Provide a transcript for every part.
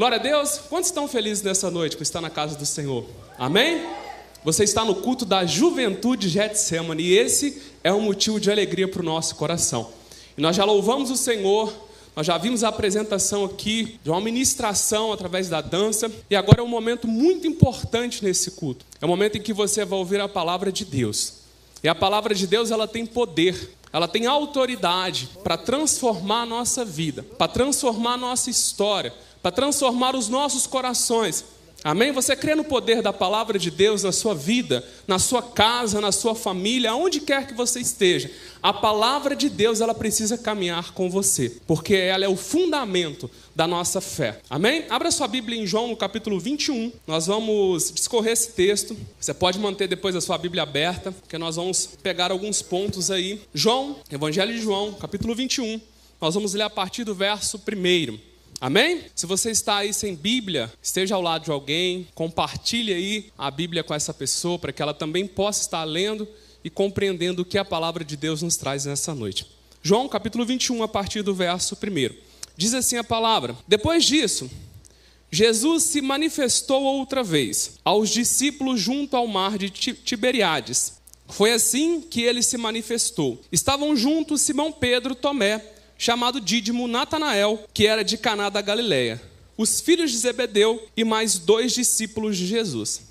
Glória a Deus. Quantos estão felizes nessa noite por estar na casa do Senhor? Amém? Você está no culto da juventude Getsemane e esse é um motivo de alegria para o nosso coração. E nós já louvamos o Senhor, nós já vimos a apresentação aqui de uma ministração através da dança e agora é um momento muito importante nesse culto. É o momento em que você vai ouvir a palavra de Deus. E a palavra de Deus ela tem poder, ela tem autoridade para transformar a nossa vida, para transformar a nossa história, para transformar os nossos corações. Amém? Você crê no poder da palavra de Deus na sua vida, na sua casa, na sua família, aonde quer que você esteja. A palavra de Deus, ela precisa caminhar com você, porque ela é o fundamento da nossa fé. Amém? Abra sua Bíblia em João, no capítulo 21. Nós vamos discorrer esse texto. Você pode manter depois a sua Bíblia aberta, porque nós vamos pegar alguns pontos aí. João, Evangelho de João, capítulo 21. Nós vamos ler a partir do verso 1. Amém? Se você está aí sem Bíblia, esteja ao lado de alguém, compartilhe aí a Bíblia com essa pessoa para que ela também possa estar lendo e compreendendo o que a palavra de Deus nos traz nessa noite. João capítulo 21, a partir do verso 1. Diz assim a palavra: Depois disso, Jesus se manifestou outra vez aos discípulos junto ao mar de Tiberiades. Foi assim que ele se manifestou. Estavam juntos Simão Pedro, Tomé, chamado Dídimo Natanael, que era de Caná da Galileia, os filhos de Zebedeu e mais dois discípulos de Jesus.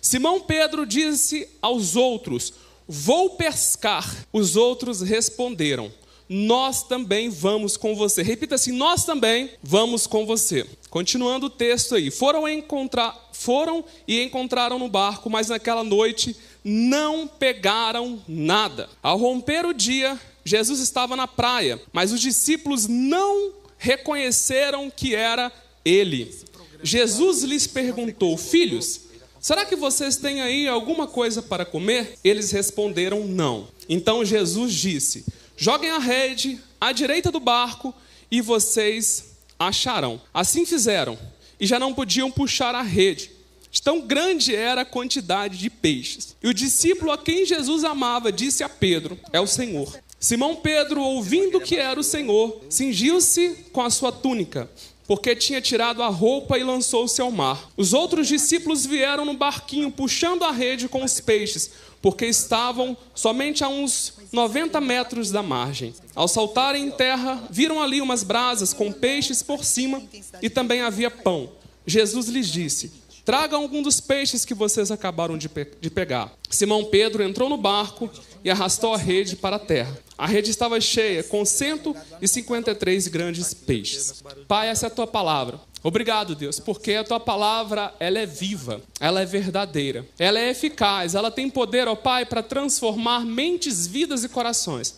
Simão Pedro disse aos outros: Vou pescar. Os outros responderam: Nós também vamos com você. Repita assim: Nós também vamos com você. Continuando o texto aí. Foram encontrar, foram e encontraram no barco, mas naquela noite não pegaram nada. Ao romper o dia, Jesus estava na praia, mas os discípulos não reconheceram que era ele. Jesus lhes perguntou: Filhos, será que vocês têm aí alguma coisa para comer? Eles responderam: Não. Então Jesus disse: Joguem a rede à direita do barco e vocês acharão. Assim fizeram e já não podiam puxar a rede. Tão grande era a quantidade de peixes. E o discípulo a quem Jesus amava disse a Pedro: É o Senhor. Simão Pedro, ouvindo que era o Senhor, cingiu-se com a sua túnica, porque tinha tirado a roupa e lançou-se ao mar. Os outros discípulos vieram no barquinho, puxando a rede com os peixes, porque estavam somente a uns 90 metros da margem. Ao saltarem em terra, viram ali umas brasas com peixes por cima e também havia pão. Jesus lhes disse: Tragam algum dos peixes que vocês acabaram de, pe de pegar. Simão Pedro entrou no barco e arrastou a rede para a terra. A rede estava cheia, com 153 grandes peixes. Pai, essa é a tua palavra. Obrigado, Deus, porque a tua palavra ela é viva, ela é verdadeira, ela é eficaz, ela tem poder, ó Pai, para transformar mentes, vidas e corações.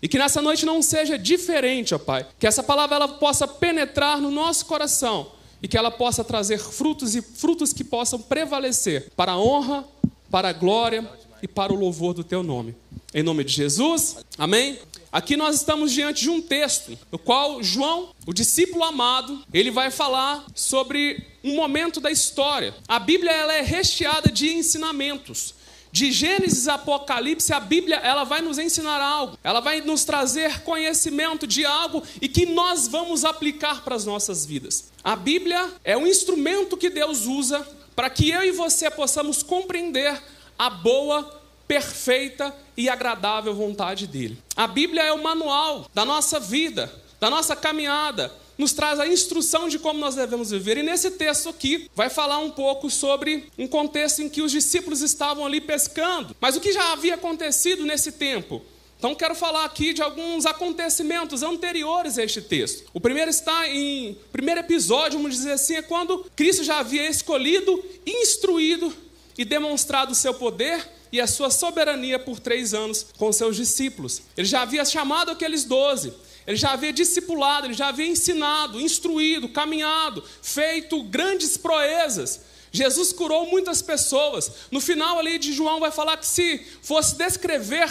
E que nessa noite não seja diferente, ó Pai, que essa palavra ela possa penetrar no nosso coração e que ela possa trazer frutos e frutos que possam prevalecer para a honra, para a glória e para o louvor do teu nome. Em nome de Jesus, amém? Aqui nós estamos diante de um texto, no qual João, o discípulo amado, ele vai falar sobre um momento da história. A Bíblia ela é recheada de ensinamentos. De Gênesis a Apocalipse, a Bíblia ela vai nos ensinar algo, ela vai nos trazer conhecimento de algo e que nós vamos aplicar para as nossas vidas. A Bíblia é um instrumento que Deus usa para que eu e você possamos compreender a boa, perfeita e agradável vontade dele. A Bíblia é o manual da nossa vida, da nossa caminhada, nos traz a instrução de como nós devemos viver. E nesse texto aqui vai falar um pouco sobre um contexto em que os discípulos estavam ali pescando. Mas o que já havia acontecido nesse tempo? Então quero falar aqui de alguns acontecimentos anteriores a este texto. O primeiro está em primeiro episódio, vamos dizer assim, é quando Cristo já havia escolhido, instruído e demonstrado o seu poder e a sua soberania por três anos com seus discípulos. Ele já havia chamado aqueles doze, ele já havia discipulado, ele já havia ensinado, instruído, caminhado, feito grandes proezas. Jesus curou muitas pessoas. No final ali de João vai falar que se fosse descrever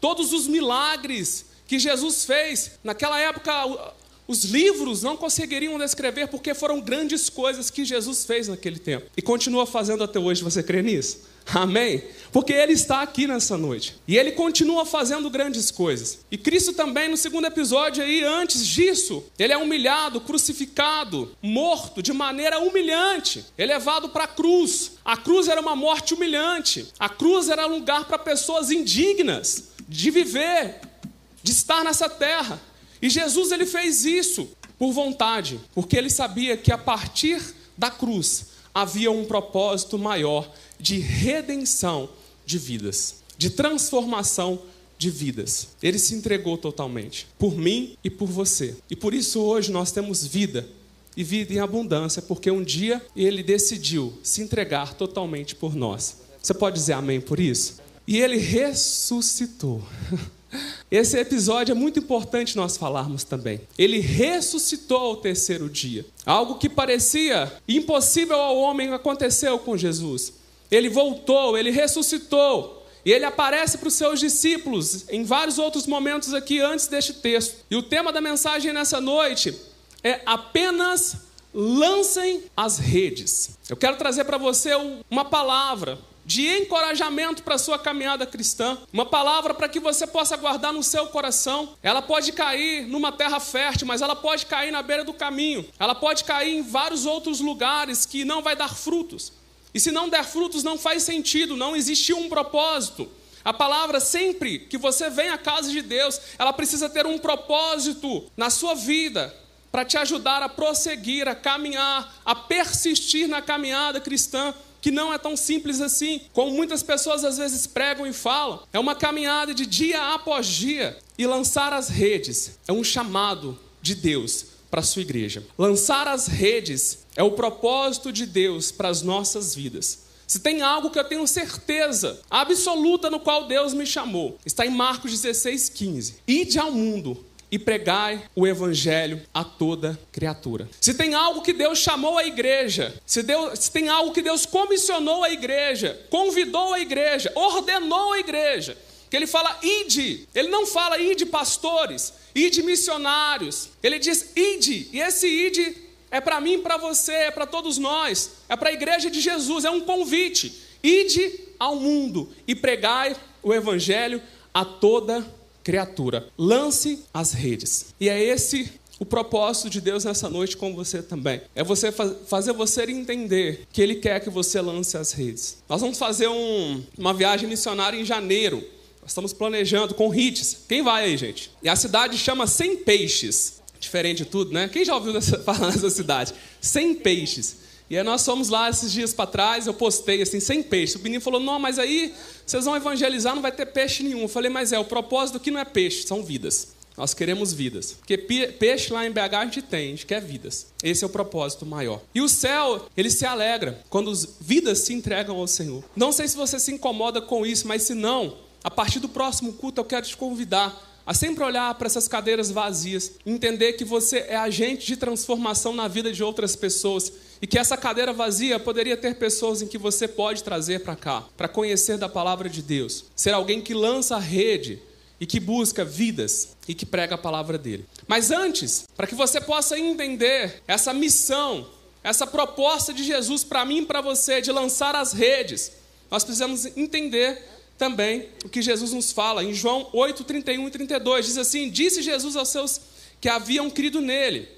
todos os milagres que Jesus fez, naquela época os livros não conseguiriam descrever porque foram grandes coisas que Jesus fez naquele tempo. E continua fazendo até hoje. Você crê nisso? Amém? Porque Ele está aqui nessa noite. E Ele continua fazendo grandes coisas. E Cristo também, no segundo episódio aí, antes disso, Ele é humilhado, crucificado, morto de maneira humilhante, elevado para a cruz. A cruz era uma morte humilhante. A cruz era lugar para pessoas indignas de viver, de estar nessa terra. E Jesus ele fez isso por vontade, porque ele sabia que a partir da cruz havia um propósito maior de redenção de vidas, de transformação de vidas. Ele se entregou totalmente por mim e por você. E por isso hoje nós temos vida e vida em abundância, porque um dia ele decidiu se entregar totalmente por nós. Você pode dizer amém por isso? E ele ressuscitou. Esse episódio é muito importante nós falarmos também. Ele ressuscitou ao terceiro dia. Algo que parecia impossível ao homem aconteceu com Jesus. Ele voltou, ele ressuscitou. E ele aparece para os seus discípulos em vários outros momentos aqui antes deste texto. E o tema da mensagem nessa noite é apenas lancem as redes. Eu quero trazer para você uma palavra de encorajamento para a sua caminhada cristã, uma palavra para que você possa guardar no seu coração. Ela pode cair numa terra fértil, mas ela pode cair na beira do caminho. Ela pode cair em vários outros lugares que não vai dar frutos. E se não der frutos, não faz sentido, não existiu um propósito. A palavra, sempre que você vem à casa de Deus, ela precisa ter um propósito na sua vida, para te ajudar a prosseguir, a caminhar, a persistir na caminhada cristã, que não é tão simples assim, como muitas pessoas às vezes pregam e falam. É uma caminhada de dia após dia. E lançar as redes é um chamado de Deus para a sua igreja. Lançar as redes é o propósito de Deus para as nossas vidas. Se tem algo que eu tenho certeza absoluta no qual Deus me chamou, está em Marcos 16, 15. Ide ao mundo e pregai o evangelho a toda criatura. Se tem algo que Deus chamou a igreja, se, Deus, se tem algo que Deus comissionou a igreja, convidou a igreja, ordenou a igreja, que ele fala ide, ele não fala ide pastores, ide missionários, ele diz ide, e esse ide é para mim, para você, é para todos nós, é para a igreja de Jesus, é um convite. Ide ao mundo e pregai o evangelho a toda criatura. Lance as redes. E é esse o propósito de Deus nessa noite com você também. É você fazer você entender que Ele quer que você lance as redes. Nós vamos fazer um, uma viagem missionária em janeiro. Nós estamos planejando com hits. Quem vai aí, gente? E a cidade chama Sem Peixes diferente de tudo, né? Quem já ouviu falar nessa cidade? Sem peixes. E aí nós fomos lá esses dias para trás, eu postei assim, sem peixe. O menino falou, não, mas aí vocês vão evangelizar, não vai ter peixe nenhum. Eu falei, mas é, o propósito aqui não é peixe, são vidas. Nós queremos vidas. Porque peixe lá em BH a gente tem, a gente quer vidas. Esse é o propósito maior. E o céu, ele se alegra quando as vidas se entregam ao Senhor. Não sei se você se incomoda com isso, mas se não, a partir do próximo culto eu quero te convidar a sempre olhar para essas cadeiras vazias, entender que você é agente de transformação na vida de outras pessoas e que essa cadeira vazia poderia ter pessoas em que você pode trazer para cá, para conhecer da palavra de Deus, ser alguém que lança a rede e que busca vidas e que prega a palavra dele. Mas antes, para que você possa entender essa missão, essa proposta de Jesus para mim e para você de lançar as redes, nós precisamos entender também o que Jesus nos fala em João 8, 31 e 32. Diz assim: Disse Jesus aos seus que haviam crido nele: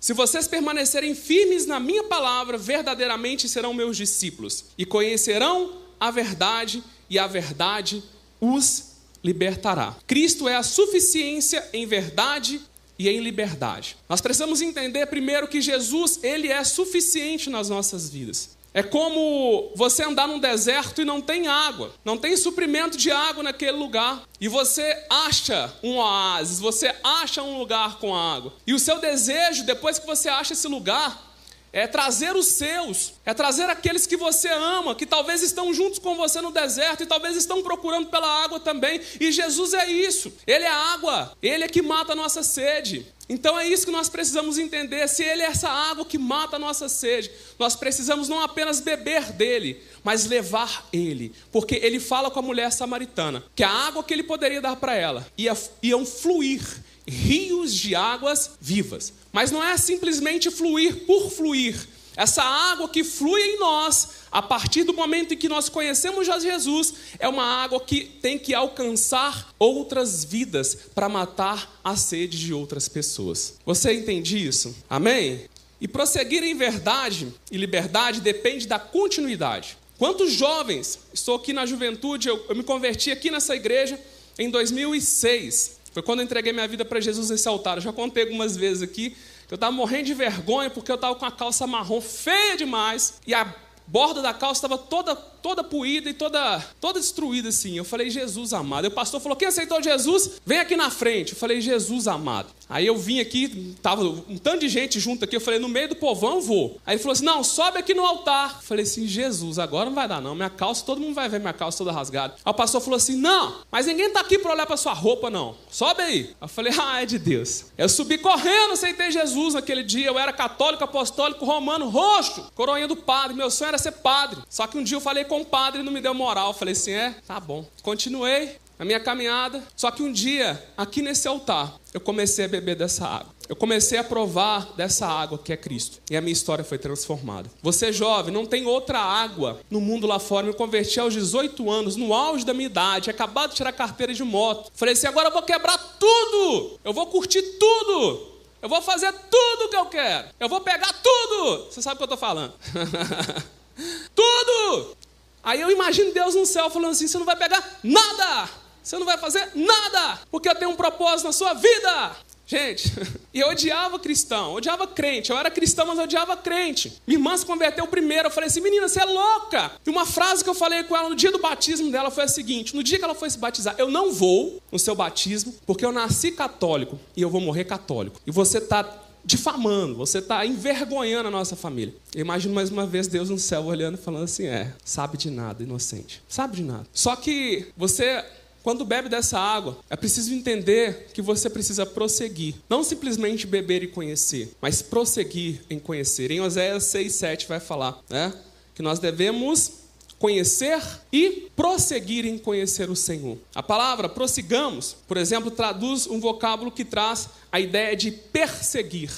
Se vocês permanecerem firmes na minha palavra, verdadeiramente serão meus discípulos e conhecerão a verdade, e a verdade os libertará. Cristo é a suficiência em verdade e em liberdade. Nós precisamos entender primeiro que Jesus, ele é suficiente nas nossas vidas. É como você andar num deserto e não tem água, não tem suprimento de água naquele lugar. E você acha um oásis, você acha um lugar com água. E o seu desejo, depois que você acha esse lugar, é trazer os seus, é trazer aqueles que você ama, que talvez estão juntos com você no deserto e talvez estão procurando pela água também. E Jesus é isso, Ele é água, Ele é que mata a nossa sede. Então é isso que nós precisamos entender. Se Ele é essa água que mata a nossa sede, nós precisamos não apenas beber dele, mas levar Ele. Porque Ele fala com a mulher samaritana que a água que Ele poderia dar para ela ia, iam fluir rios de águas vivas. Mas não é simplesmente fluir por fluir, Essa água que flui em nós, a partir do momento em que nós conhecemos Jesus, é uma água que tem que alcançar outras vidas para matar a sede de outras pessoas. Você entende isso? Amém? E prosseguir em verdade e liberdade depende da continuidade. Quantos jovens, estou aqui na juventude, eu, eu me converti aqui nessa igreja em 2006. Foi quando eu entreguei minha vida para Jesus nesse altar. Eu já contei algumas vezes aqui eu estava morrendo de vergonha porque eu estava com a calça marrom feia demais e a borda da calça estava toda, toda puída e toda, toda destruída assim. Eu falei, Jesus amado. E o pastor falou: quem aceitou Jesus, vem aqui na frente. Eu falei, Jesus amado. Aí eu vim aqui, tava um tanto de gente junto aqui. Eu falei, no meio do povão vou. Aí ele falou assim: não, sobe aqui no altar. Eu falei assim, Jesus, agora não vai dar não. Minha calça, todo mundo vai ver minha calça toda rasgada. Aí o pastor falou assim: não, mas ninguém tá aqui para olhar para sua roupa, não. Sobe aí. Eu falei, ah, é de Deus. Eu subi correndo, aceitei Jesus naquele dia. Eu era católico, apostólico, romano, roxo, coroinha do padre. Meu sonho era ser padre. Só que um dia eu falei com o padre e não me deu moral. Eu falei assim: é, tá bom. Continuei a minha caminhada. Só que um dia, aqui nesse altar, eu comecei a beber dessa água. Eu comecei a provar dessa água que é Cristo. E a minha história foi transformada. Você jovem, não tem outra água no mundo lá fora. Me converti aos 18 anos, no auge da minha idade, acabado de tirar carteira de moto. Falei assim: agora eu vou quebrar tudo. Eu vou curtir tudo. Eu vou fazer tudo o que eu quero. Eu vou pegar tudo. Você sabe o que eu estou falando. tudo! Aí eu imagino Deus no céu falando assim: você não vai pegar nada, você não vai fazer nada, porque eu tenho um propósito na sua vida. Gente, e eu odiava cristão, odiava crente. Eu era cristão, mas eu odiava crente. Minha irmã se converteu primeiro. Eu falei assim, menina, você é louca. E uma frase que eu falei com ela no dia do batismo dela foi a seguinte: no dia que ela foi se batizar, eu não vou no seu batismo, porque eu nasci católico e eu vou morrer católico. E você está difamando, você está envergonhando a nossa família. Eu imagino mais uma vez Deus no céu olhando e falando assim: é, sabe de nada, inocente. Sabe de nada. Só que você quando bebe dessa água, é preciso entender que você precisa prosseguir. Não simplesmente beber e conhecer, mas prosseguir em conhecer. Em Oséias 6, 7 vai falar né, que nós devemos conhecer e prosseguir em conhecer o Senhor. A palavra prossigamos, por exemplo, traduz um vocábulo que traz a ideia de perseguir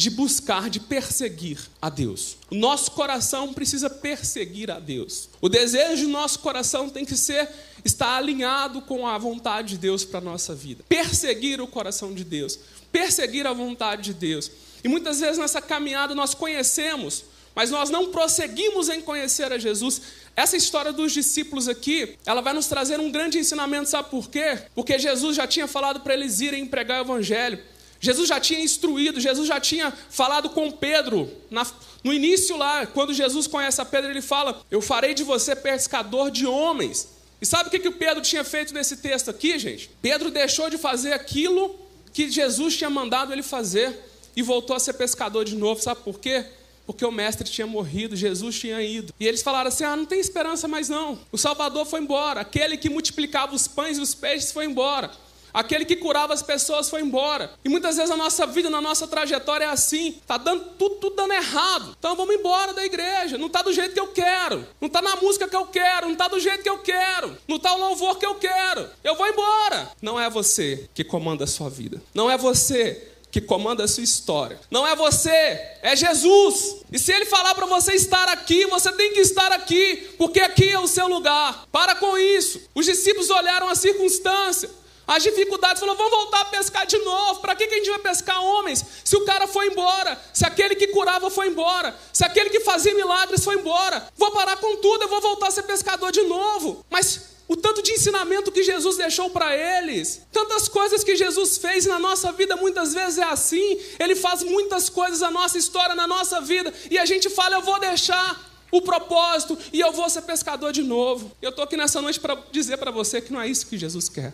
de buscar, de perseguir a Deus. O nosso coração precisa perseguir a Deus. O desejo do nosso coração tem que ser estar alinhado com a vontade de Deus para a nossa vida. Perseguir o coração de Deus, perseguir a vontade de Deus. E muitas vezes nessa caminhada nós conhecemos, mas nós não prosseguimos em conhecer a Jesus. Essa história dos discípulos aqui, ela vai nos trazer um grande ensinamento, sabe por quê? Porque Jesus já tinha falado para eles irem pregar o evangelho. Jesus já tinha instruído, Jesus já tinha falado com Pedro. Na, no início lá, quando Jesus conhece a Pedro, ele fala: Eu farei de você pescador de homens. E sabe o que, que o Pedro tinha feito nesse texto aqui, gente? Pedro deixou de fazer aquilo que Jesus tinha mandado ele fazer e voltou a ser pescador de novo. Sabe por quê? Porque o mestre tinha morrido, Jesus tinha ido. E eles falaram assim: ah, não tem esperança mais não. O Salvador foi embora. Aquele que multiplicava os pães e os peixes foi embora. Aquele que curava as pessoas foi embora. E muitas vezes a nossa vida, na nossa trajetória é assim. Tá dando tudo, tudo dando errado. Então vamos embora da igreja. Não tá do jeito que eu quero. Não tá na música que eu quero. Não tá do jeito que eu quero. Não tá o louvor que eu quero. Eu vou embora. Não é você que comanda a sua vida. Não é você que comanda a sua história. Não é você, é Jesus. E se ele falar para você estar aqui, você tem que estar aqui, porque aqui é o seu lugar. Para com isso. Os discípulos olharam a circunstância as dificuldades, falou: vamos voltar a pescar de novo. Para que, que a gente vai pescar homens? Se o cara foi embora, se aquele que curava foi embora, se aquele que fazia milagres foi embora, vou parar com tudo, eu vou voltar a ser pescador de novo. Mas o tanto de ensinamento que Jesus deixou para eles, tantas coisas que Jesus fez na nossa vida, muitas vezes é assim. Ele faz muitas coisas na nossa história, na nossa vida, e a gente fala: eu vou deixar o propósito e eu vou ser pescador de novo. Eu estou aqui nessa noite para dizer para você que não é isso que Jesus quer.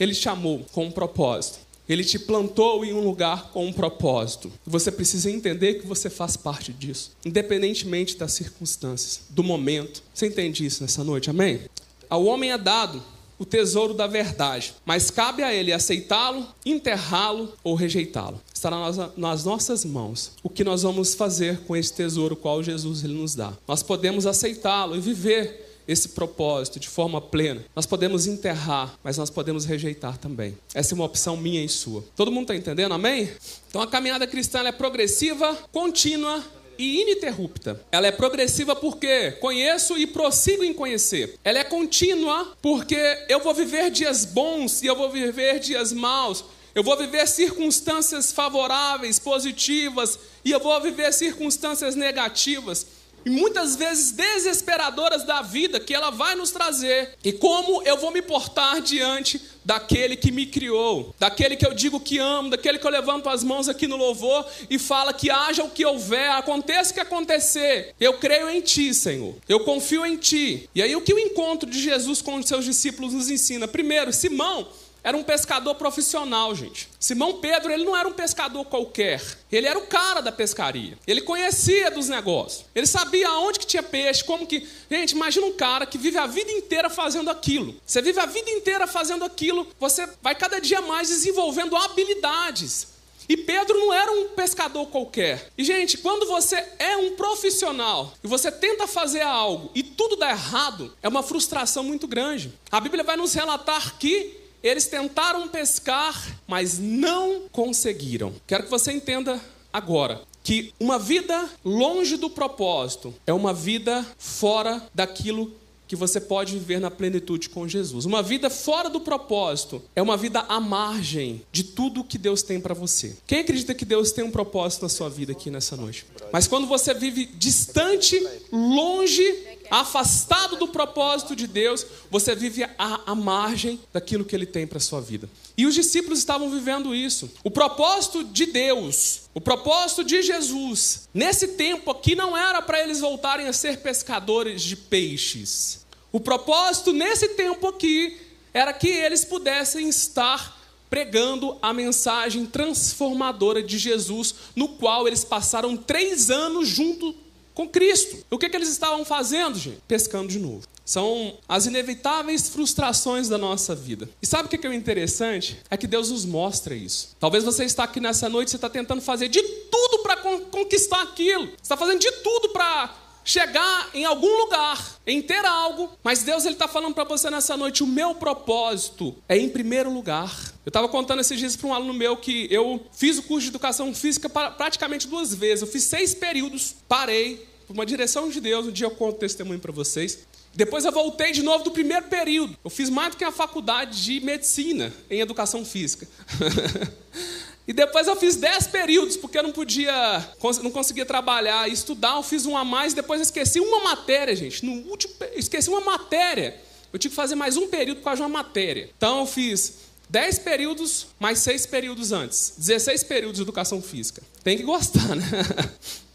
Ele te chamou com um propósito. Ele te plantou em um lugar com um propósito. Você precisa entender que você faz parte disso, independentemente das circunstâncias, do momento. Você entende isso nessa noite? Amém? Ao homem é dado o tesouro da verdade, mas cabe a ele aceitá-lo, enterrá-lo ou rejeitá-lo. Está nas nossas mãos o que nós vamos fazer com esse tesouro qual Jesus ele nos dá. Nós podemos aceitá-lo e viver esse propósito de forma plena. Nós podemos enterrar, mas nós podemos rejeitar também. Essa é uma opção minha e sua. Todo mundo está entendendo? Amém? Então a caminhada cristã é progressiva, contínua e ininterrupta. Ela é progressiva porque conheço e prossigo em conhecer. Ela é contínua porque eu vou viver dias bons e eu vou viver dias maus. Eu vou viver circunstâncias favoráveis, positivas, e eu vou viver circunstâncias negativas e muitas vezes desesperadoras da vida que ela vai nos trazer. E como eu vou me portar diante daquele que me criou, daquele que eu digo que amo, daquele que eu levanto as mãos aqui no louvor e fala que haja o que houver, aconteça o que acontecer. Eu creio em ti, Senhor. Eu confio em ti. E aí o que o encontro de Jesus com os seus discípulos nos ensina? Primeiro, Simão era um pescador profissional, gente. Simão Pedro, ele não era um pescador qualquer. Ele era o cara da pescaria. Ele conhecia dos negócios. Ele sabia aonde que tinha peixe, como que... Gente, imagina um cara que vive a vida inteira fazendo aquilo. Você vive a vida inteira fazendo aquilo, você vai cada dia mais desenvolvendo habilidades. E Pedro não era um pescador qualquer. E, gente, quando você é um profissional e você tenta fazer algo e tudo dá errado, é uma frustração muito grande. A Bíblia vai nos relatar que eles tentaram pescar, mas não conseguiram. Quero que você entenda agora que uma vida longe do propósito é uma vida fora daquilo que você pode viver na plenitude com Jesus. Uma vida fora do propósito é uma vida à margem de tudo que Deus tem para você. Quem acredita que Deus tem um propósito na sua vida aqui nessa noite? Mas quando você vive distante, longe, afastado do propósito de Deus, você vive à, margem daquilo que Ele tem para sua vida. E os discípulos estavam vivendo isso. O propósito de Deus, o propósito de Jesus, nesse tempo aqui não era para eles voltarem a ser pescadores de peixes. O propósito nesse tempo aqui era que eles pudessem estar pregando a mensagem transformadora de Jesus, no qual eles passaram três anos junto com Cristo. O que, que eles estavam fazendo, gente? Pescando de novo. São as inevitáveis frustrações da nossa vida. E sabe o que é o interessante? É que Deus nos mostra isso. Talvez você está aqui nessa noite, você está tentando fazer de tudo para conquistar aquilo. Você está fazendo de tudo para chegar em algum lugar, em ter algo, mas Deus ele está falando para você nessa noite: o meu propósito é em primeiro lugar. Eu estava contando esses dias para um aluno meu que eu fiz o curso de educação física praticamente duas vezes. Eu fiz seis períodos, parei, por uma direção de Deus. Um dia eu conto testemunho para vocês. Depois eu voltei de novo do primeiro período. Eu fiz mais do que a faculdade de medicina em educação física. e depois eu fiz dez períodos, porque eu não podia, não conseguia trabalhar e estudar. Eu fiz um a mais, depois eu esqueci uma matéria, gente. No último, esqueci uma matéria. Eu tinha que fazer mais um período por causa de uma matéria. Então eu fiz dez períodos, mais seis períodos antes. 16 períodos de educação física. Tem que gostar, né?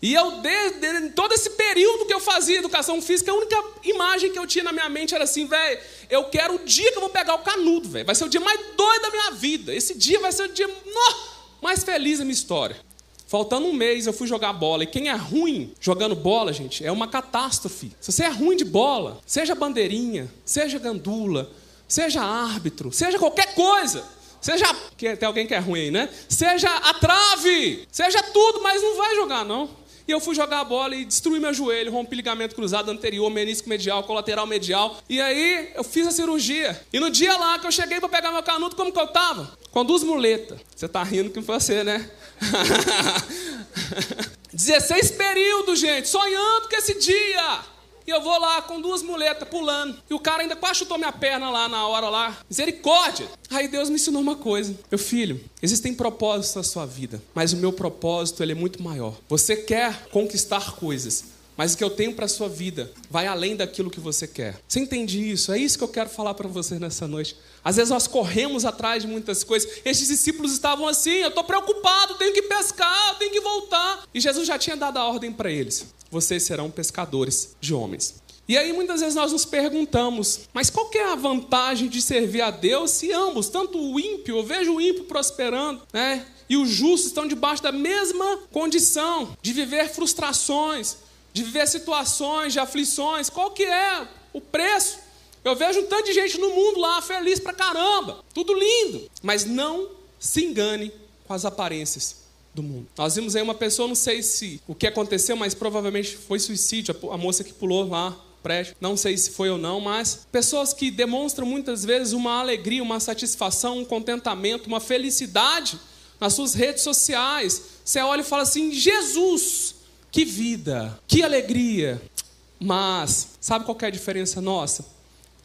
E eu, desde todo esse período que eu fazia educação física, a única imagem que eu tinha na minha mente era assim, velho, eu quero o dia que eu vou pegar o canudo, velho. Vai ser o dia mais doido da minha vida. Esse dia vai ser o dia no, mais feliz da minha história. Faltando um mês, eu fui jogar bola. E quem é ruim jogando bola, gente, é uma catástrofe. Se você é ruim de bola, seja bandeirinha, seja gandula, seja árbitro, seja qualquer coisa. Seja. Tem alguém que é ruim né? Seja a trave, seja tudo, mas não vai jogar, não. E eu fui jogar a bola e destruí meu joelho, rompi ligamento cruzado anterior, menisco medial, colateral medial. E aí eu fiz a cirurgia. E no dia lá que eu cheguei para pegar meu canudo, como que eu tava? Com duas muletas. Você tá rindo que foi você, né? 16 períodos, gente, sonhando com esse dia. E eu vou lá com duas muletas pulando. E o cara ainda quase chutou minha perna lá na hora lá. Misericórdia! Aí Deus me ensinou uma coisa. Meu filho, existem propósitos na sua vida, mas o meu propósito ele é muito maior. Você quer conquistar coisas, mas o que eu tenho para a sua vida vai além daquilo que você quer. Você entende isso? É isso que eu quero falar para você nessa noite. Às vezes nós corremos atrás de muitas coisas. Estes discípulos estavam assim: eu estou preocupado, tenho que pescar, tenho que voltar. E Jesus já tinha dado a ordem para eles: vocês serão pescadores de homens. E aí muitas vezes nós nos perguntamos, mas qual é a vantagem de servir a Deus se ambos, tanto o ímpio, eu vejo o ímpio prosperando, né? E os justos estão debaixo da mesma condição de viver frustrações, de viver situações, de aflições. Qual que é o preço? Eu vejo um tanto de gente no mundo lá feliz pra caramba, tudo lindo, mas não se engane com as aparências do mundo. Nós vimos aí uma pessoa, não sei se o que aconteceu, mas provavelmente foi suicídio, a moça que pulou lá prédio, não sei se foi ou não, mas pessoas que demonstram muitas vezes uma alegria, uma satisfação, um contentamento, uma felicidade nas suas redes sociais. Você olha e fala assim: Jesus, que vida, que alegria. Mas, sabe qual é a diferença nossa?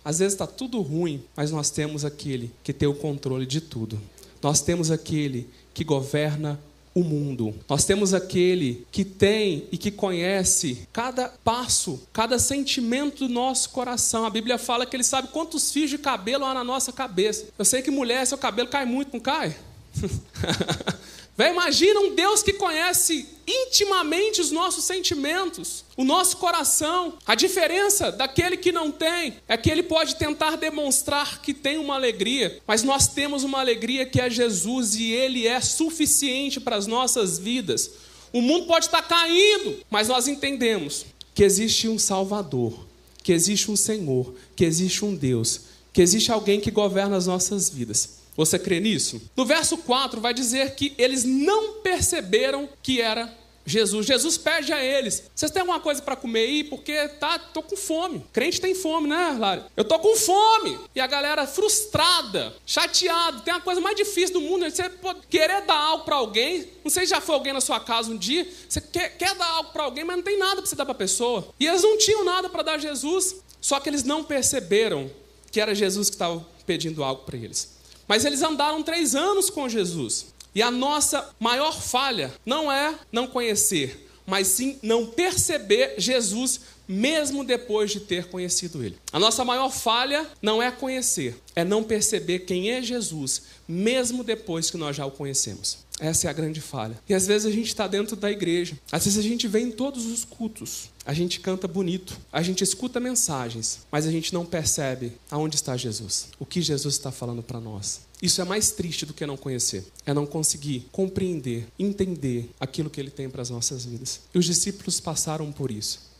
Às vezes está tudo ruim, mas nós temos aquele que tem o controle de tudo. Nós temos aquele que governa o mundo. Nós temos aquele que tem e que conhece cada passo, cada sentimento do nosso coração. A Bíblia fala que ele sabe quantos fios de cabelo há na nossa cabeça. Eu sei que mulher, seu cabelo cai muito, não cai? Imagina um Deus que conhece intimamente os nossos sentimentos, o nosso coração. A diferença daquele que não tem é que ele pode tentar demonstrar que tem uma alegria, mas nós temos uma alegria que é Jesus e ele é suficiente para as nossas vidas. O mundo pode estar caindo, mas nós entendemos que existe um Salvador, que existe um Senhor, que existe um Deus, que existe alguém que governa as nossas vidas. Você crê nisso? No verso 4 vai dizer que eles não perceberam que era Jesus. Jesus pede a eles: Vocês têm alguma coisa para comer aí? Porque tá, tô com fome. Crente tem fome, né, Lário? Eu tô com fome. E a galera frustrada, chateada. Tem uma coisa mais difícil do mundo: você querer dar algo para alguém. Não sei se já foi alguém na sua casa um dia. Você quer, quer dar algo para alguém, mas não tem nada para você dar para a pessoa. E eles não tinham nada para dar a Jesus. Só que eles não perceberam que era Jesus que estava pedindo algo para eles. Mas eles andaram três anos com Jesus. E a nossa maior falha não é não conhecer, mas sim não perceber Jesus mesmo depois de ter conhecido Ele. A nossa maior falha não é conhecer, é não perceber quem é Jesus, mesmo depois que nós já o conhecemos. Essa é a grande falha. E às vezes a gente está dentro da igreja, às vezes a gente vem em todos os cultos, a gente canta bonito, a gente escuta mensagens, mas a gente não percebe aonde está Jesus, o que Jesus está falando para nós. Isso é mais triste do que não conhecer, é não conseguir compreender, entender aquilo que ele tem para as nossas vidas. E os discípulos passaram por isso.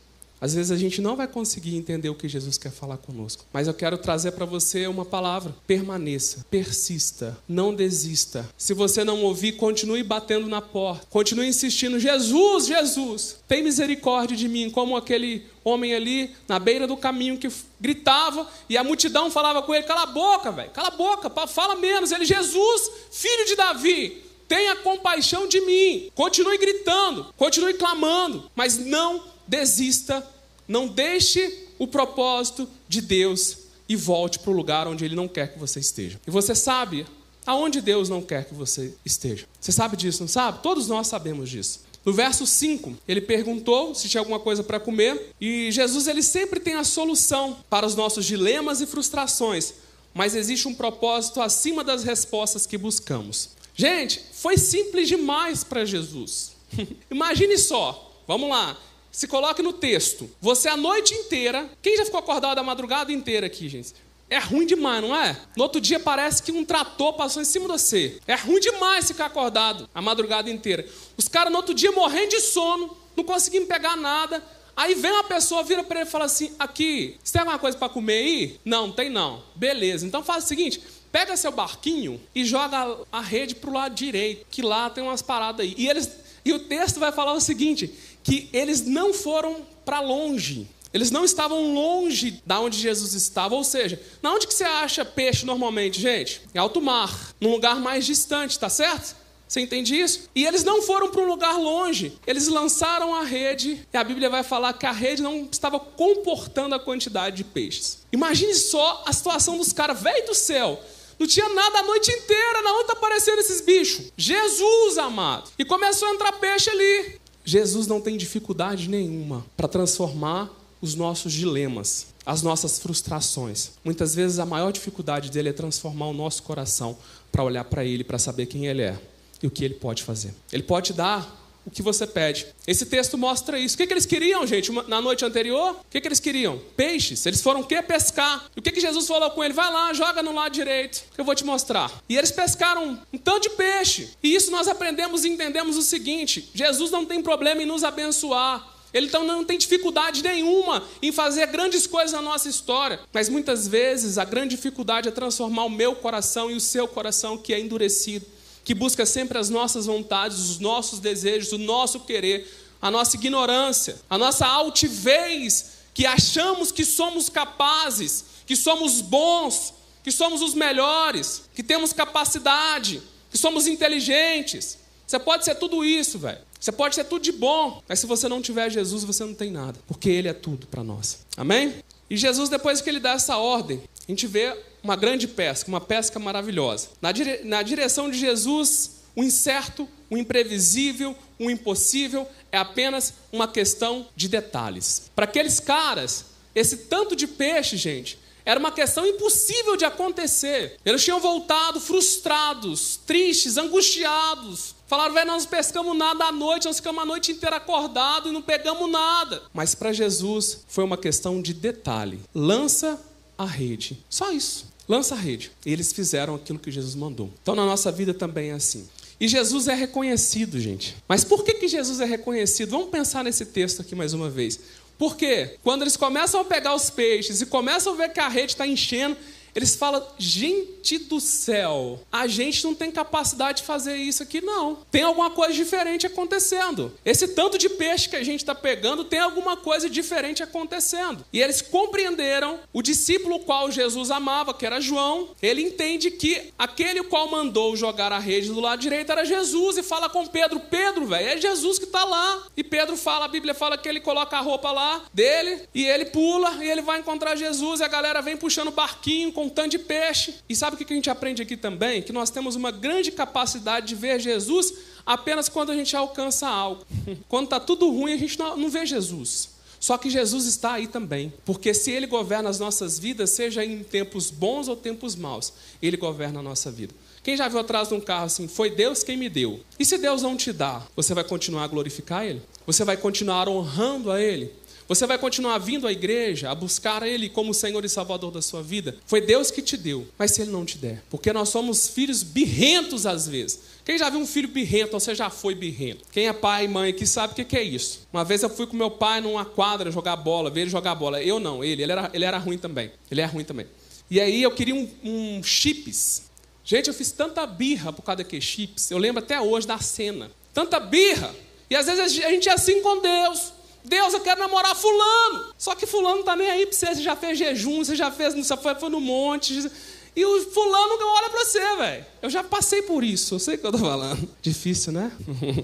Às vezes a gente não vai conseguir entender o que Jesus quer falar conosco, mas eu quero trazer para você uma palavra: permaneça, persista, não desista. Se você não ouvir, continue batendo na porta, continue insistindo: Jesus, Jesus, tem misericórdia de mim, como aquele homem ali na beira do caminho que gritava e a multidão falava com ele: cala a boca, velho, cala a boca, fala menos. Ele, Jesus, filho de Davi, tenha compaixão de mim. Continue gritando, continue clamando, mas não desista, não deixe o propósito de Deus e volte para o lugar onde Ele não quer que você esteja. E você sabe aonde Deus não quer que você esteja. Você sabe disso, não sabe? Todos nós sabemos disso. No verso 5, ele perguntou se tinha alguma coisa para comer, e Jesus ele sempre tem a solução para os nossos dilemas e frustrações, mas existe um propósito acima das respostas que buscamos. Gente, foi simples demais para Jesus. Imagine só, vamos lá. Se coloque no texto. Você a noite inteira. Quem já ficou acordado a madrugada inteira aqui, gente? É ruim demais, não é? No outro dia parece que um trator passou em cima de você. É ruim demais ficar acordado a madrugada inteira. Os caras no outro dia morrendo de sono, não conseguindo pegar nada. Aí vem uma pessoa, vira para ele e fala assim: Aqui, você tem alguma coisa para comer aí? Não, tem não. Beleza, então faz o seguinte: pega seu barquinho e joga a rede para o lado direito, que lá tem umas paradas aí. E, eles, e o texto vai falar o seguinte: que eles não foram para longe. Eles não estavam longe da onde Jesus estava, ou seja, na onde que você acha peixe normalmente, gente? Em alto mar, num lugar mais distante, tá certo? Você entende isso? E eles não foram para um lugar longe. Eles lançaram a rede e a Bíblia vai falar que a rede não estava comportando a quantidade de peixes. Imagine só a situação dos caras, velho do céu. Não tinha nada a noite inteira. Na onde tá aparecendo esses bichos? Jesus, amado. E começou a entrar peixe ali. Jesus não tem dificuldade nenhuma para transformar os nossos dilemas, as nossas frustrações. Muitas vezes a maior dificuldade dele é transformar o nosso coração para olhar para ele, para saber quem ele é e o que ele pode fazer. Ele pode dar o que você pede. Esse texto mostra isso. O que, que eles queriam, gente, na noite anterior? O que, que eles queriam? Peixes. Eles foram quê? Pescar. E o que, que Jesus falou com ele? Vai lá, joga no lado direito, que eu vou te mostrar. E eles pescaram um tanto de peixe. E isso nós aprendemos e entendemos o seguinte: Jesus não tem problema em nos abençoar. Ele então não tem dificuldade nenhuma em fazer grandes coisas na nossa história. Mas muitas vezes a grande dificuldade é transformar o meu coração e o seu coração que é endurecido que busca sempre as nossas vontades, os nossos desejos, o nosso querer, a nossa ignorância, a nossa altivez, que achamos que somos capazes, que somos bons, que somos os melhores, que temos capacidade, que somos inteligentes. Você pode ser tudo isso, velho. Você pode ter tudo de bom, mas se você não tiver Jesus, você não tem nada, porque Ele é tudo para nós. Amém? E Jesus, depois que ele dá essa ordem, a gente vê uma grande pesca, uma pesca maravilhosa. Na, dire... na direção de Jesus, o incerto, o imprevisível, o impossível é apenas uma questão de detalhes. Para aqueles caras, esse tanto de peixe, gente, era uma questão impossível de acontecer. Eles tinham voltado frustrados, tristes, angustiados. Falaram, velho, nós não pescamos nada à noite, nós ficamos a noite inteira acordados e não pegamos nada. Mas para Jesus foi uma questão de detalhe. Lança a rede. Só isso. Lança a rede. Eles fizeram aquilo que Jesus mandou. Então na nossa vida também é assim. E Jesus é reconhecido, gente. Mas por que, que Jesus é reconhecido? Vamos pensar nesse texto aqui mais uma vez. Porque quando eles começam a pegar os peixes e começam a ver que a rede está enchendo, eles falam: gente do céu, a gente não tem capacidade de fazer isso aqui, não. Tem alguma coisa diferente acontecendo. Esse tanto de peixe que a gente está pegando tem alguma coisa diferente acontecendo. E eles compreenderam o discípulo qual Jesus amava, que era João. Ele entende que aquele qual mandou jogar a rede do lado direito era Jesus e fala com Pedro: Pedro, velho, é Jesus que está lá. E Pedro fala, a Bíblia fala que ele coloca a roupa lá dele e ele pula e ele vai encontrar Jesus e a galera vem puxando o barquinho com um tanto de peixe. E sabe o que a gente aprende aqui também? Que nós temos uma grande capacidade de ver Jesus apenas quando a gente alcança algo. Quando está tudo ruim, a gente não, vê Jesus. Só que Jesus está aí também, porque se Ele governa as nossas vidas, seja em tempos bons ou tempos maus, Ele governa a nossa vida. Quem já viu atrás de um carro assim, foi Deus quem me deu. E se Deus não te dá, você vai continuar a glorificar Ele? Você vai continuar honrando a Ele? Você vai continuar vindo à igreja, a buscar Ele como Senhor e Salvador da sua vida? Foi Deus que te deu, mas se Ele não te der, porque nós somos filhos birrentos às vezes. Quem já viu um filho birrento, você já foi birrento? Quem é pai e mãe aqui sabe o que é isso. Uma vez eu fui com meu pai numa quadra jogar bola, ver ele jogar bola. Eu não, ele, ele era, ele era ruim também. Ele é ruim também. E aí eu queria um, um chips. Gente, eu fiz tanta birra por causa daqueles chips. Eu lembro até hoje da cena. Tanta birra. E às vezes a gente é assim com Deus. Deus, eu quero namorar fulano. Só que fulano tá nem aí para você, você já fez jejum, você já fez, você foi, foi no monte. E o fulano não olha para você, velho. Eu já passei por isso, eu sei o que eu tô falando. Difícil, né?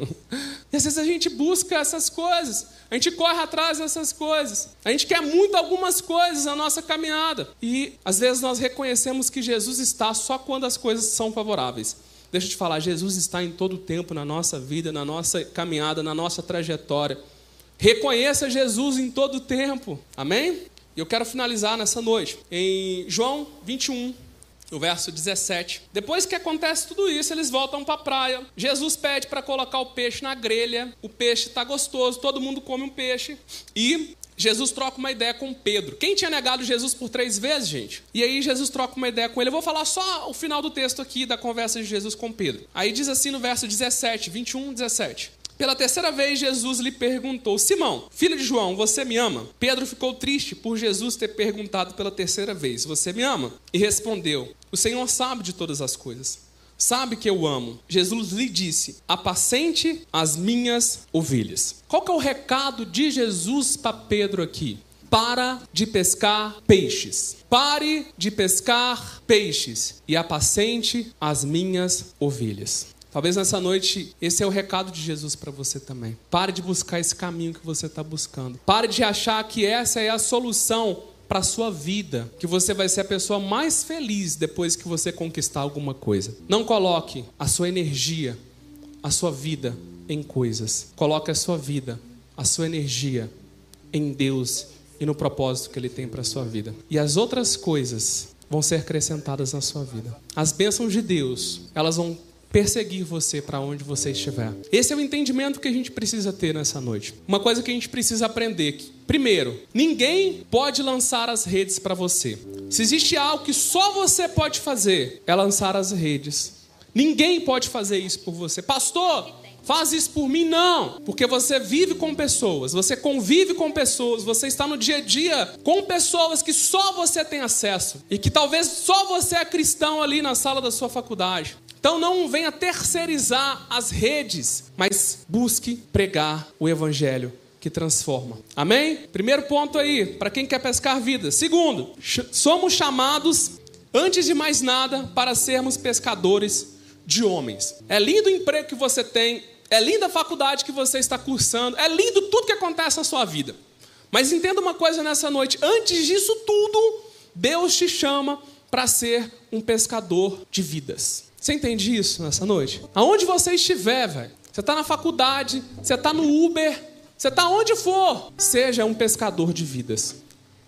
e às vezes a gente busca essas coisas, a gente corre atrás dessas coisas. A gente quer muito algumas coisas na nossa caminhada. E às vezes nós reconhecemos que Jesus está só quando as coisas são favoráveis. Deixa eu te falar, Jesus está em todo o tempo na nossa vida, na nossa caminhada, na nossa trajetória. Reconheça Jesus em todo o tempo. Amém? E eu quero finalizar nessa noite em João 21, no verso 17. Depois que acontece tudo isso, eles voltam para a praia. Jesus pede para colocar o peixe na grelha. O peixe está gostoso, todo mundo come um peixe. E Jesus troca uma ideia com Pedro. Quem tinha negado Jesus por três vezes, gente? E aí Jesus troca uma ideia com ele. Eu vou falar só o final do texto aqui da conversa de Jesus com Pedro. Aí diz assim no verso 17, 21, 17. Pela terceira vez, Jesus lhe perguntou: Simão, filho de João, você me ama? Pedro ficou triste por Jesus ter perguntado pela terceira vez: Você me ama? E respondeu: O Senhor sabe de todas as coisas. Sabe que eu amo. Jesus lhe disse: Apacente as minhas ovelhas. Qual que é o recado de Jesus para Pedro aqui? Para de pescar peixes. Pare de pescar peixes e apacente as minhas ovelhas. Talvez nessa noite esse é o recado de Jesus para você também. Pare de buscar esse caminho que você está buscando. Pare de achar que essa é a solução para sua vida, que você vai ser a pessoa mais feliz depois que você conquistar alguma coisa. Não coloque a sua energia, a sua vida em coisas. Coloque a sua vida, a sua energia em Deus e no propósito que Ele tem para sua vida. E as outras coisas vão ser acrescentadas na sua vida. As bênçãos de Deus, elas vão perseguir você para onde você estiver. Esse é o entendimento que a gente precisa ter nessa noite. Uma coisa que a gente precisa aprender primeiro, ninguém pode lançar as redes para você. Se existe algo que só você pode fazer, é lançar as redes. Ninguém pode fazer isso por você. Pastor, faz isso por mim, não. Porque você vive com pessoas, você convive com pessoas, você está no dia a dia com pessoas que só você tem acesso. E que talvez só você é cristão ali na sala da sua faculdade. Então não venha terceirizar as redes, mas busque pregar o evangelho que transforma. Amém? Primeiro ponto aí, para quem quer pescar vidas. Segundo, somos chamados, antes de mais nada, para sermos pescadores de homens. É lindo o emprego que você tem, É linda a faculdade que você está cursando, é lindo tudo que acontece na sua vida. Mas entenda uma coisa nessa noite: antes disso tudo, Deus te chama para ser um pescador de vidas. Você entende isso nessa noite? Aonde você estiver, velho. Você está na faculdade, você está no Uber, você está onde for. Seja um pescador de vidas.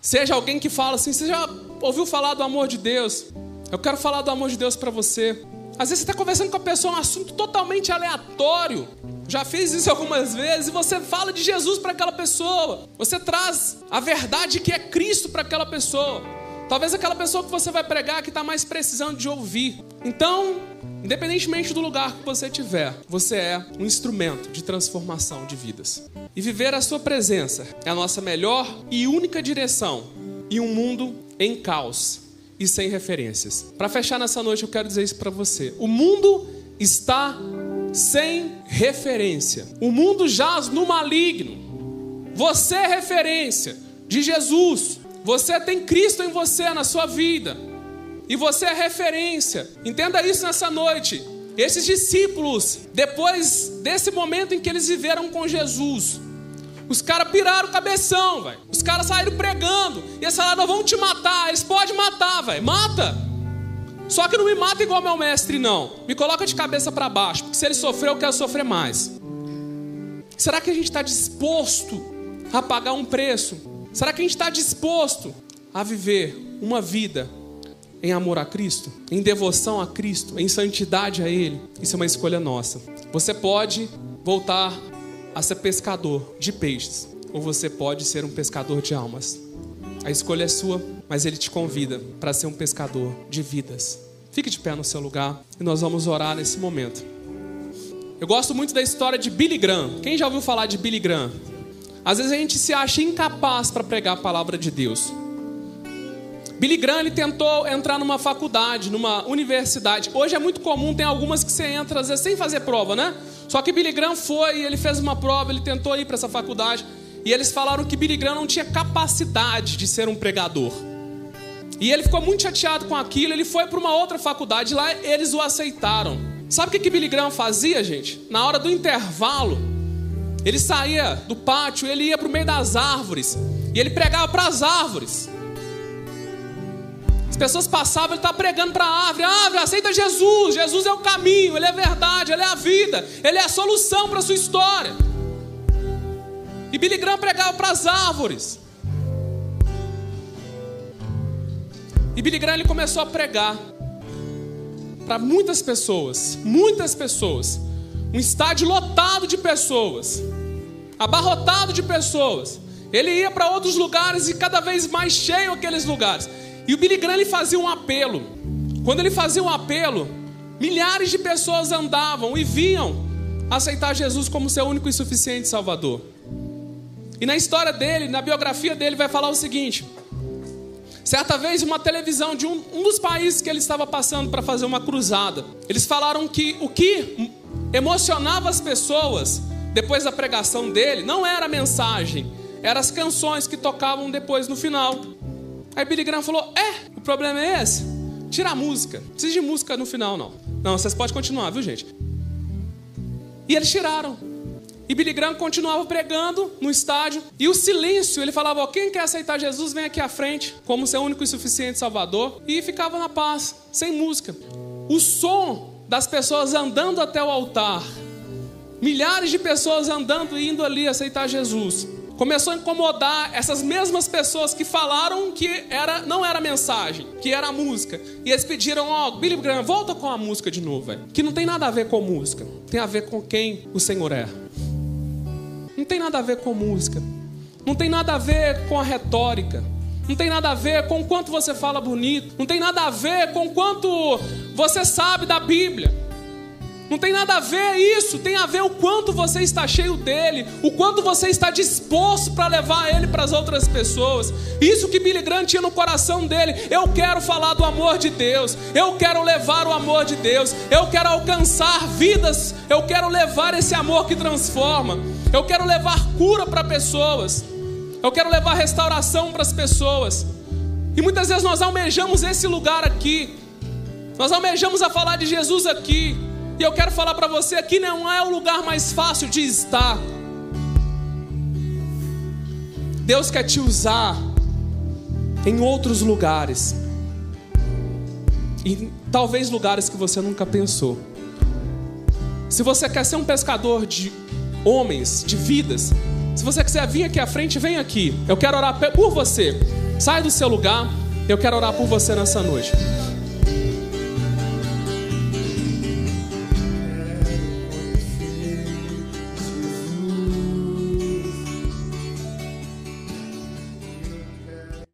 Seja alguém que fala assim: você já ouviu falar do amor de Deus? Eu quero falar do amor de Deus para você. Às vezes você está conversando com a pessoa um assunto totalmente aleatório. Já fez isso algumas vezes e você fala de Jesus para aquela pessoa. Você traz a verdade que é Cristo para aquela pessoa. Talvez aquela pessoa que você vai pregar que está mais precisando de ouvir. Então, independentemente do lugar que você estiver, você é um instrumento de transformação de vidas. E viver a sua presença é a nossa melhor e única direção em um mundo em caos e sem referências. Para fechar nessa noite, eu quero dizer isso para você. O mundo está sem referência. O mundo jaz no maligno. Você é referência de Jesus. Você tem Cristo em você, na sua vida. E você é referência. Entenda isso nessa noite. Esses discípulos, depois desse momento em que eles viveram com Jesus, os caras piraram o cabeção, velho. Os caras saíram pregando. E eles falaram: vamos te matar. Eles podem matar, velho. Mata. Só que não me mata igual meu mestre, não. Me coloca de cabeça para baixo. Porque se ele sofreu, eu quero sofrer mais. Será que a gente está disposto a pagar um preço Será que a gente está disposto a viver uma vida em amor a Cristo, em devoção a Cristo, em santidade a Ele? Isso é uma escolha nossa. Você pode voltar a ser pescador de peixes, ou você pode ser um pescador de almas. A escolha é sua, mas Ele te convida para ser um pescador de vidas. Fique de pé no seu lugar e nós vamos orar nesse momento. Eu gosto muito da história de Billy Graham. Quem já ouviu falar de Billy Graham? Às vezes a gente se acha incapaz para pregar a palavra de Deus. Billy Graham ele tentou entrar numa faculdade, numa universidade. Hoje é muito comum, tem algumas que você entra às vezes sem fazer prova, né? Só que Billy Graham foi, ele fez uma prova, ele tentou ir para essa faculdade. E eles falaram que Billy Graham não tinha capacidade de ser um pregador. E ele ficou muito chateado com aquilo, ele foi para uma outra faculdade, lá eles o aceitaram. Sabe o que, que Billy Graham fazia, gente? Na hora do intervalo, ele saía do pátio, ele ia para o meio das árvores e ele pregava para as árvores. As pessoas passavam, ele estava pregando para a árvore: árvore, aceita Jesus. Jesus é o caminho, ele é a verdade, ele é a vida, ele é a solução para a sua história. E Billy Graham pregava para as árvores. E Billy Graham ele começou a pregar para muitas pessoas, muitas pessoas um estádio lotado de pessoas, abarrotado de pessoas. Ele ia para outros lugares e cada vez mais cheio aqueles lugares. E o Billy Graham ele fazia um apelo. Quando ele fazia um apelo, milhares de pessoas andavam e vinham aceitar Jesus como seu único e suficiente Salvador. E na história dele, na biografia dele, vai falar o seguinte: certa vez, uma televisão de um, um dos países que ele estava passando para fazer uma cruzada, eles falaram que o que emocionava as pessoas depois da pregação dele não era a mensagem, eram as canções que tocavam depois no final. Aí Billy Graham falou: É, o problema é esse. Tira a música. Não precisa de música no final, não. Não, vocês podem continuar, viu, gente? E eles tiraram. E Billy Graham continuava pregando no estádio. E o silêncio, ele falava: Quem quer aceitar Jesus, vem aqui à frente, como seu único e suficiente Salvador. E ficava na paz, sem música. O som das pessoas andando até o altar, milhares de pessoas andando e indo ali aceitar Jesus. Começou a incomodar essas mesmas pessoas que falaram que era, não era mensagem, que era música. E eles pediram, ó, oh, Billy Graham, volta com a música de novo, véio. que não tem nada a ver com música, tem a ver com quem o Senhor é. Não tem nada a ver com música, não tem nada a ver com a retórica, não tem nada a ver com quanto você fala bonito, não tem nada a ver com quanto você sabe da Bíblia. Não tem nada a ver isso, tem a ver o quanto você está cheio dele, o quanto você está disposto para levar ele para as outras pessoas. Isso que Billy Graham tinha no coração dele. Eu quero falar do amor de Deus, eu quero levar o amor de Deus, eu quero alcançar vidas, eu quero levar esse amor que transforma, eu quero levar cura para pessoas. Eu quero levar restauração para as pessoas. E muitas vezes nós almejamos esse lugar aqui. Nós almejamos a falar de Jesus aqui. E eu quero falar para você aqui não é o lugar mais fácil de estar. Deus quer te usar em outros lugares. E talvez lugares que você nunca pensou. Se você quer ser um pescador de homens, de vidas, se você quiser vir aqui à frente, vem aqui. Eu quero orar por você. Sai do seu lugar. Eu quero orar por você nessa noite.